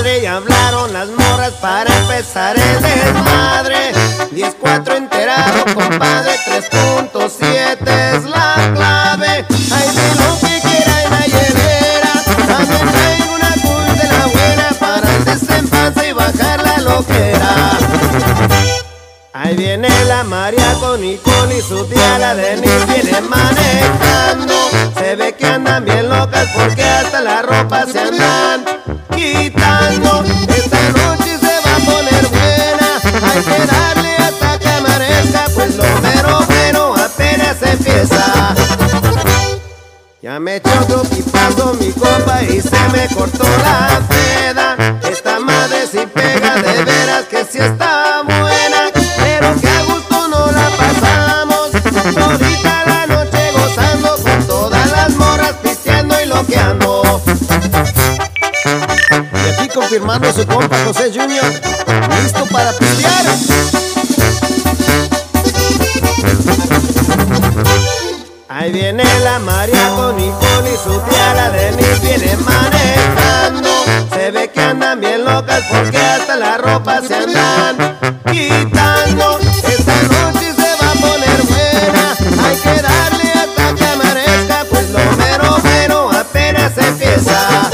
madre, hablaron las morras para empezar el desmadre. 10-4 enterado, compadre, 3.7 es la clave. Ay, de lo que quiera en la hielera, también traigo una cool de la buena para el desempanza y bajar la loquera. Ahí viene la María con Nicole y su tía la Denise viene manejando. Se ve que andan bien locas porque hasta la ropa se anda Ya me echó otro pipazo mi copa y se me cortó la peda. Esta madre si pega, de veras que sí está buena. Pero que a gusto no la pasamos. Ahorita la noche gozando con todas las morras pisteando y loqueando. Y aquí confirmando su compa José Junior, listo para pistear. Ahí viene la María con Nicole y su tía la Denise viene manejando. Se ve que andan bien locas porque hasta la ropa se andan quitando. Esta noche se va a poner buena, hay que darle hasta que amanezca, pues lo mero mero apenas empieza.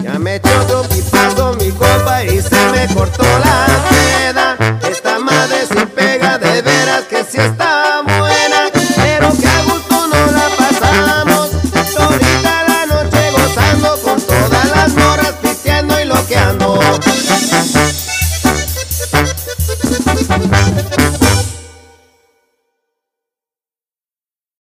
Ya me echó otro pipazo mi copa y se me cortó la seda. Esta madre sin